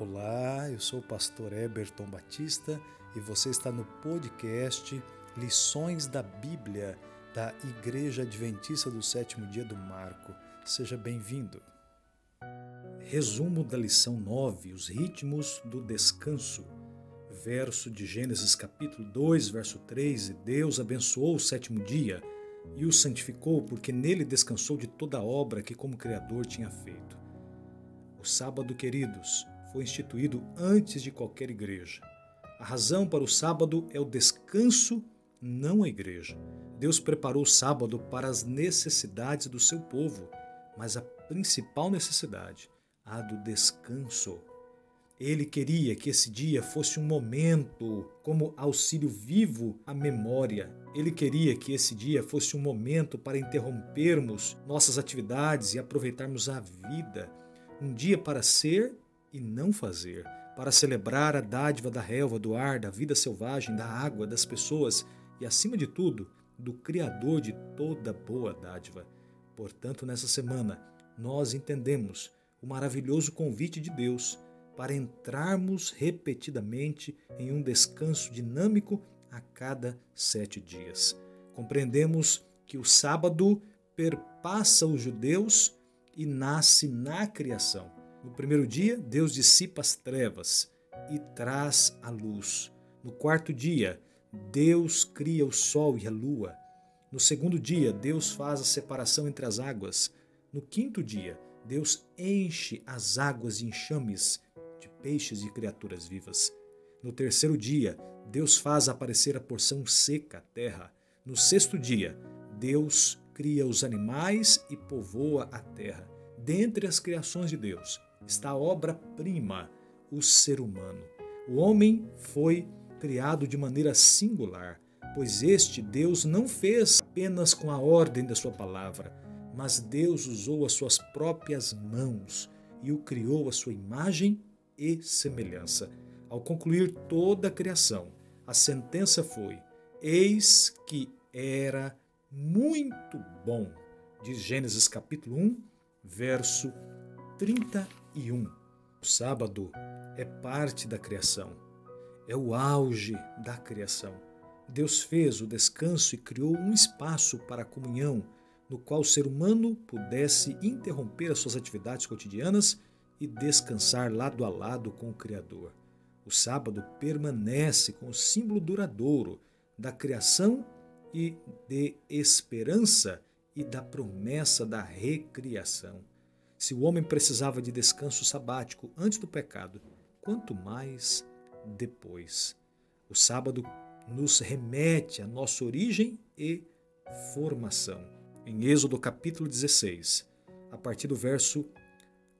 Olá, eu sou o pastor Eberton Batista e você está no podcast Lições da Bíblia da Igreja Adventista do Sétimo Dia do Marco. Seja bem-vindo. Resumo da lição 9: Os ritmos do descanso. Verso de Gênesis capítulo 2, verso 3: E Deus abençoou o sétimo dia e o santificou, porque nele descansou de toda a obra que, como Criador, tinha feito. O sábado, queridos, foi instituído antes de qualquer igreja. A razão para o sábado é o descanso, não a igreja. Deus preparou o sábado para as necessidades do seu povo, mas a principal necessidade, a do descanso. Ele queria que esse dia fosse um momento como auxílio vivo à memória. Ele queria que esse dia fosse um momento para interrompermos nossas atividades e aproveitarmos a vida. Um dia para ser e não fazer, para celebrar a dádiva da relva, do ar, da vida selvagem, da água, das pessoas e, acima de tudo, do Criador de toda boa dádiva. Portanto, nessa semana, nós entendemos o maravilhoso convite de Deus para entrarmos repetidamente em um descanso dinâmico a cada sete dias. Compreendemos que o sábado perpassa os judeus e nasce na criação. No primeiro dia, Deus dissipa as trevas e traz a luz. No quarto dia, Deus cria o sol e a lua. No segundo dia, Deus faz a separação entre as águas. No quinto dia, Deus enche as águas de enxames de peixes e criaturas vivas. No terceiro dia, Deus faz aparecer a porção seca à terra. No sexto dia, Deus cria os animais e povoa a terra. Dentre as criações de Deus, está a obra-prima, o ser humano. O homem foi criado de maneira singular, pois este Deus não fez apenas com a ordem da sua palavra, mas Deus usou as suas próprias mãos e o criou à sua imagem e semelhança. Ao concluir toda a criação, a sentença foi: Eis que era muito bom. Diz Gênesis capítulo 1, verso 31. O sábado é parte da criação, é o auge da criação. Deus fez o descanso e criou um espaço para a comunhão, no qual o ser humano pudesse interromper as suas atividades cotidianas e descansar lado a lado com o Criador. O sábado permanece com o símbolo duradouro da criação e de esperança e da promessa da recriação. Se o homem precisava de descanso sabático antes do pecado, quanto mais depois. O sábado nos remete à nossa origem e formação. Em Êxodo capítulo 16, a partir do verso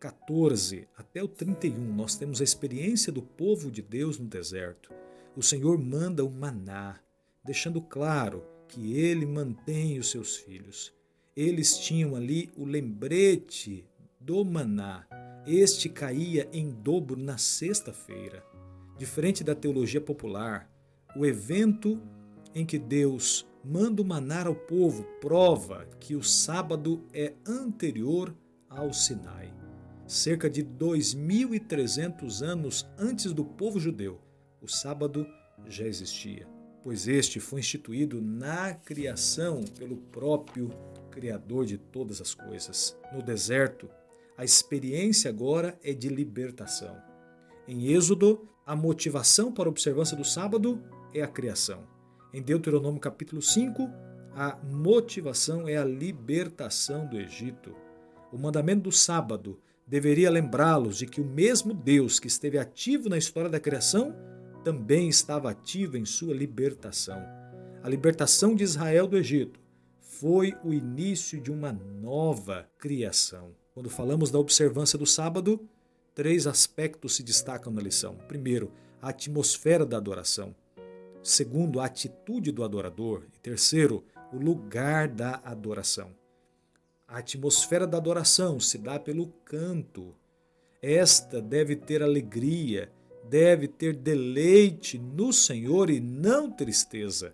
14 até o 31, nós temos a experiência do povo de Deus no deserto. O Senhor manda o maná, deixando claro que ele mantém os seus filhos. Eles tinham ali o lembrete do maná. Este caía em dobro na sexta-feira. Diferente da teologia popular, o evento em que Deus manda o maná ao povo prova que o sábado é anterior ao Sinai. Cerca de 2.300 anos antes do povo judeu, o sábado já existia, pois este foi instituído na criação pelo próprio Criador de todas as coisas. No deserto, a experiência agora é de libertação. Em Êxodo, a motivação para a observância do sábado é a criação. Em Deuteronômio capítulo 5, a motivação é a libertação do Egito. O mandamento do sábado deveria lembrá-los de que o mesmo Deus que esteve ativo na história da criação também estava ativo em sua libertação. A libertação de Israel do Egito foi o início de uma nova criação. Quando falamos da observância do sábado, três aspectos se destacam na lição. Primeiro, a atmosfera da adoração. Segundo, a atitude do adorador. E terceiro, o lugar da adoração. A atmosfera da adoração se dá pelo canto. Esta deve ter alegria, deve ter deleite no Senhor e não tristeza.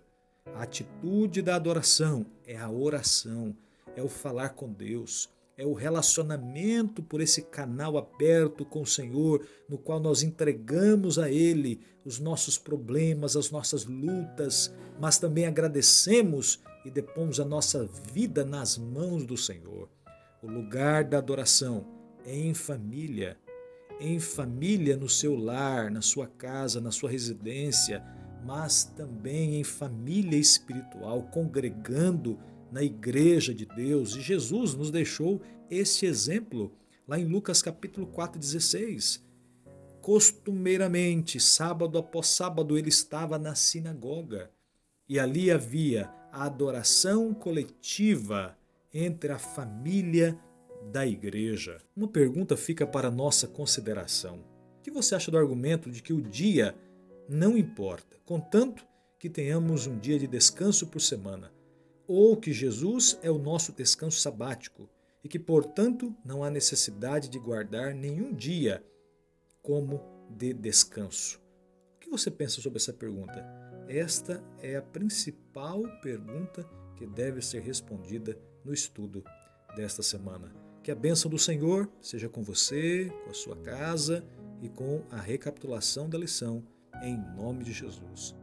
A atitude da adoração é a oração, é o falar com Deus, é o relacionamento por esse canal aberto com o Senhor, no qual nós entregamos a Ele os nossos problemas, as nossas lutas, mas também agradecemos e depomos a nossa vida nas mãos do Senhor. O lugar da adoração é em família, em família no seu lar, na sua casa, na sua residência, mas também em família espiritual, congregando na igreja de Deus. E Jesus nos deixou este exemplo lá em Lucas capítulo 4, 16. Costumeiramente, sábado após sábado, ele estava na sinagoga e ali havia a adoração coletiva entre a família da igreja. Uma pergunta fica para nossa consideração. O que você acha do argumento de que o dia não importa, contanto que tenhamos um dia de descanso por semana? Ou que Jesus é o nosso descanso sabático e que, portanto, não há necessidade de guardar nenhum dia como de descanso. O que você pensa sobre essa pergunta? Esta é a principal pergunta que deve ser respondida no estudo desta semana. Que a bênção do Senhor seja com você, com a sua casa e com a recapitulação da lição, em nome de Jesus.